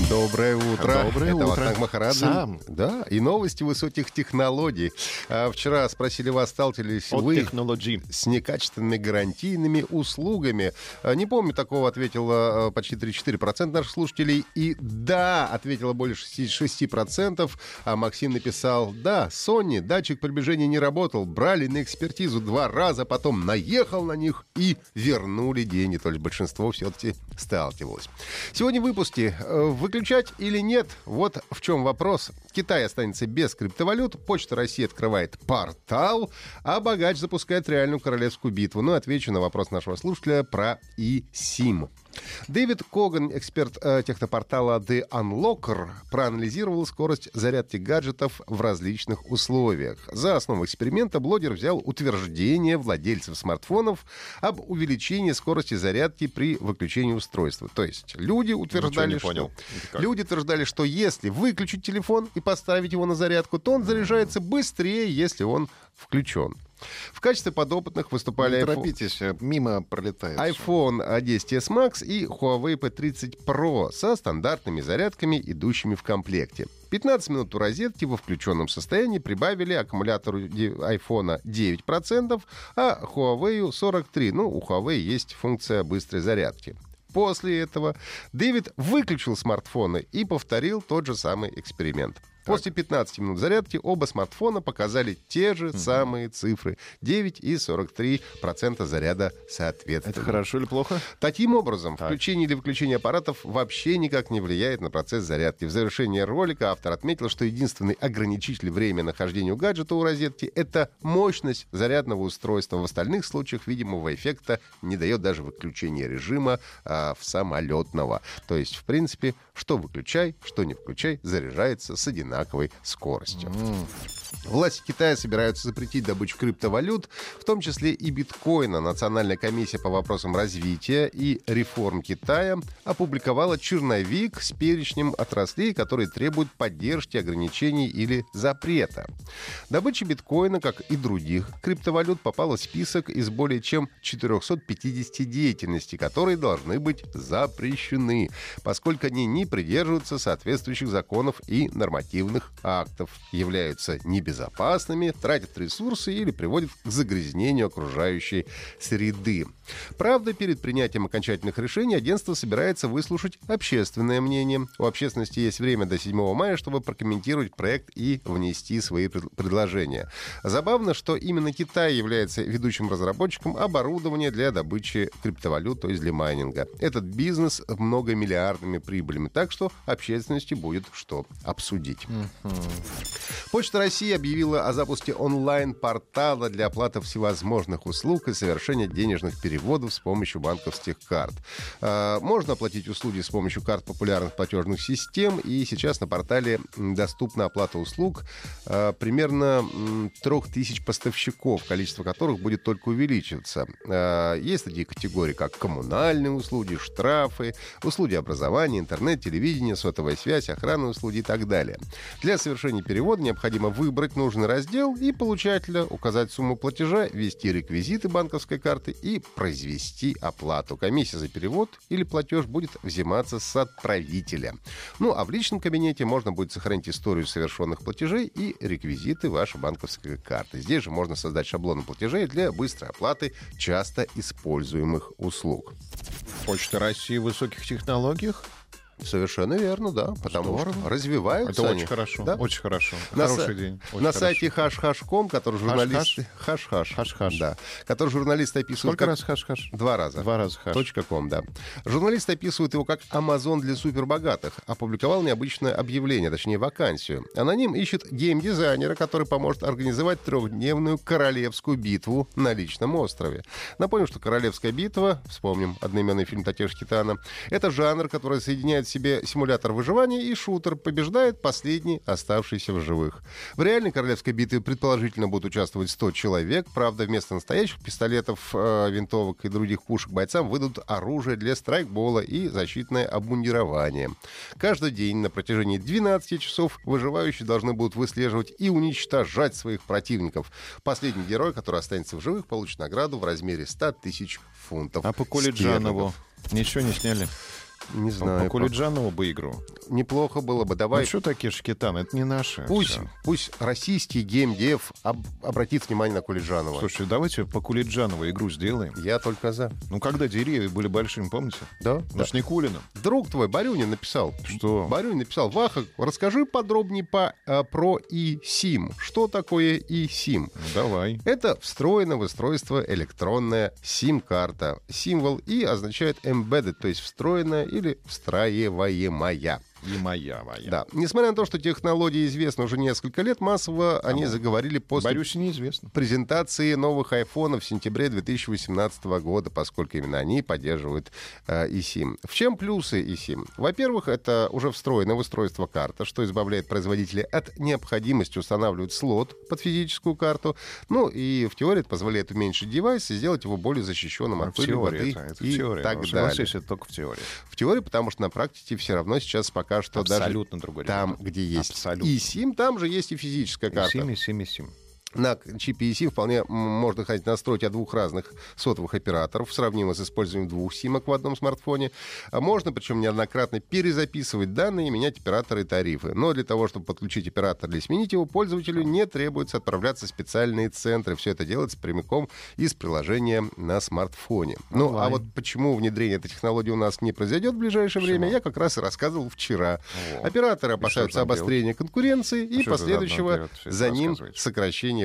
Доброе утро. Доброе Это утро. Вахтанг Махарадзе. Сам. Да, и новости высоких технологий. А, вчера спросили вас, сталкивались От вы технологий. с некачественными гарантийными услугами. А, Не помню, такого ответило а, почти 3-4% наших слушателей. И да, ответило более 66%. А Максим написал, да, Sony, датчик приближения не работал. Брали на экспертизу два раза, потом наехал на них и вернули деньги. То есть большинство все-таки сталкивалось. Сегодня в выпуске э, выключать или нет? Вот в чем вопрос. Китай останется без криптовалют, Почта России открывает портал, а богач запускает реальную королевскую битву. Ну, отвечу на вопрос нашего слушателя про eSIM. Дэвид Коган, эксперт э, технопортала The Unlocker, проанализировал скорость зарядки гаджетов в различных условиях. За основу эксперимента блогер взял утверждение владельцев смартфонов об увеличении скорости зарядки при выключении устройства. То есть люди утверждали, не понял. что... Как? Люди утверждали, что если выключить телефон и поставить его на зарядку, то он заряжается быстрее, если он включен. В качестве подопытных выступали Не iPhone- торопитесь, э, мимо пролетает. iPhone 10s Max и Huawei P30 Pro со стандартными зарядками, идущими в комплекте. 15 минут у розетки во включенном состоянии прибавили аккумулятору iPhone 9%, а Huawei 43%. Ну, у Huawei есть функция быстрой зарядки. После этого Дэвид выключил смартфоны и повторил тот же самый эксперимент. После 15 минут зарядки оба смартфона показали те же самые цифры. 9 и 43% заряда соответственно. Это хорошо или плохо? Таким образом, Так. включение или выключение аппаратов вообще никак не влияет на процесс зарядки. В завершении ролика автор отметил, что единственный ограничитель времени нахождения у гаджета у розетки — это мощность зарядного устройства. В остальных случаях видимого эффекта не дает даже выключение режима а, в самолетного. То есть, в принципе, что выключай, что не включай, заряжается с одинаковой скоростью. Власти Китая собираются запретить добычу криптовалют, в том числе и биткоина. Национальная комиссия по вопросам развития и реформ Китая опубликовала черновик с перечнем отраслей, которые требуют поддержки, ограничений или запрета. Добыча биткоина, как и других криптовалют, попала в список из более чем 450 деятельностей, которые должны быть запрещены, поскольку они не придерживаются соответствующих законов и нормативных актов, являются небезопасными, тратят ресурсы или приводят к загрязнению окружающей среды. Правда, перед принятием окончательных решений агентство собирается выслушать общественное мнение. У общественности есть время до 7 мая, чтобы прокомментировать проект и внести свои пред- предложения. Забавно, что именно Китай является ведущим разработчиком оборудования для добычи криптовалют, то есть для майнинга. Этот бизнес многомиллиардными прибылями, так что общественности будет что обсудить. Почта России объявила о запуске онлайн-портала для оплаты всевозможных услуг и совершения денежных переводов с помощью банковских карт. А, Можно оплатить услуги с помощью карт популярных платежных систем, и сейчас на портале доступна оплата услуг а, примерно м, трех тысяч поставщиков, количество которых будет только увеличиваться. А, Есть такие категории, как коммунальные услуги, штрафы, услуги образования, интернет, телевидение, сотовая связь, охранные услуги и так далее. Для совершения перевода необходимо выбрать нужный раздел и получателя, указать сумму платежа, ввести реквизиты банковской карты и произвести оплату. Комиссия за перевод или платеж будет взиматься с отправителя. Ну а в личном кабинете можно будет сохранить историю совершенных платежей и реквизиты вашей банковской карты. Здесь же можно создать шаблоны платежей для быстрой оплаты часто используемых услуг. Почта России в высоких технологиях. Совершенно верно, да. Потому Здорово. что развиваются Это они. очень хорошо. Да? Очень хорошо. На Хороший са- день. Очень на хорошо. сайте хаш-хаш.ком, который журналисты... Хаш-хаш. Хаш-хаш. Да. Который журналисты описывают... Сколько как- раз хаш-хаш? Два раза. Два раза хаш. Точка ком, да. Журналист описывает его как Амазон для супербогатых. Опубликовал необычное объявление, точнее вакансию. Аноним ищет геймдизайнера, который поможет организовать трехдневную королевскую битву на личном острове. Напомним, что королевская битва, вспомним одноименный фильм Татьяна Китана, это жанр, который соединяет себе симулятор выживания и шутер. Побеждает последний, оставшийся в живых. В реальной королевской битве предположительно будут участвовать 100 человек. Правда, вместо настоящих пистолетов, э, винтовок и других пушек бойцам выдадут оружие для страйкбола и защитное обмундирование. Каждый день на протяжении 12 часов выживающие должны будут выслеживать и уничтожать своих противников. Последний герой, который останется в живых, получит награду в размере 100 тысяч фунтов. А по Кулиджанову ничего не сняли? Не знаю. По Кулиджанову бы игру. Неплохо было бы. Давай. Ну что такие шкетаны? Это не наши. Пусть, Всё. пусть российский геймдев об- обратит внимание на Кулиджанова. Слушай, давайте по Кулиджанову игру сделаем. Я только за. Ну, когда деревья были большими, помните? Да? Ну, с Никулиным. Друг твой, Барюнин, написал. Что? Барюнин написал, Ваха, расскажи подробнее по, э, про eSIM. Что такое eSIM? Ну, давай. Это встроена в устройство электронная SIM-карта. Символ и означает embedded, то есть встроенная или встраиваемая. И моя, моя. Да. Несмотря на то, что технологии известны уже несколько лет, массово они заговорили после Борюсь, неизвестно. презентации новых айфонов в сентябре 2018 года, поскольку именно они поддерживают э, eSIM. В чем плюсы eSIM? Во-первых, это уже встроенное в устройство карта, что избавляет производителя от необходимости устанавливать слот под физическую карту. Ну и в теории это позволяет уменьшить девайс и сделать его более защищенным А от пыли, воды это, это и теории. так Ну, далее. это только в теории. В теории, потому что на практике все равно сейчас пока что Абсолютно даже другой там, где есть Абсолютно. и SIM, там же есть и физическая карта. Сим, и сим, и сим. На чипе eSIM вполне можно хоть настроить от двух разных сотовых операторов, сравнимо с использованием двух симок в одном смартфоне. А можно, причем неоднократно, перезаписывать данные и менять операторы и тарифы. Но для того, чтобы подключить оператор или сменить его, пользователю не требуется отправляться в специальные центры. Все это делается прямиком из приложения на смартфоне. Ну, а Онлайн. вот почему внедрение этой технологии у нас не произойдет в ближайшее время, я как раз и рассказывал вчера. Во. Операторы опасаются обострения конкуренции и же последующего за ним рассказываете.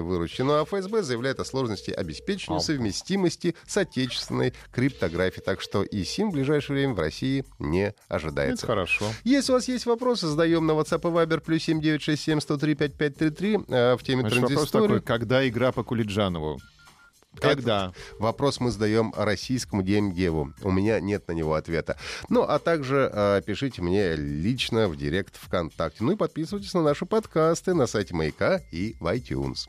Выручки. Ну а ФСБ заявляет о сложности обеспечения совместимости с отечественной криптографией. Так что и СИМ в ближайшее время в России не Это ожидается. хорошо. Если у вас есть вопросы, задаем на WhatsApp и Viber плюс 7967 103 5533 э, в теме Значит, вопрос такой, когда игра по Кулиджанову? Когда? Вопрос мы задаем российскому геймдеву. У меня нет на него ответа. Ну, а также э, пишите мне лично в директ ВКонтакте. Ну и подписывайтесь на наши подкасты на сайте Маяка и в iTunes.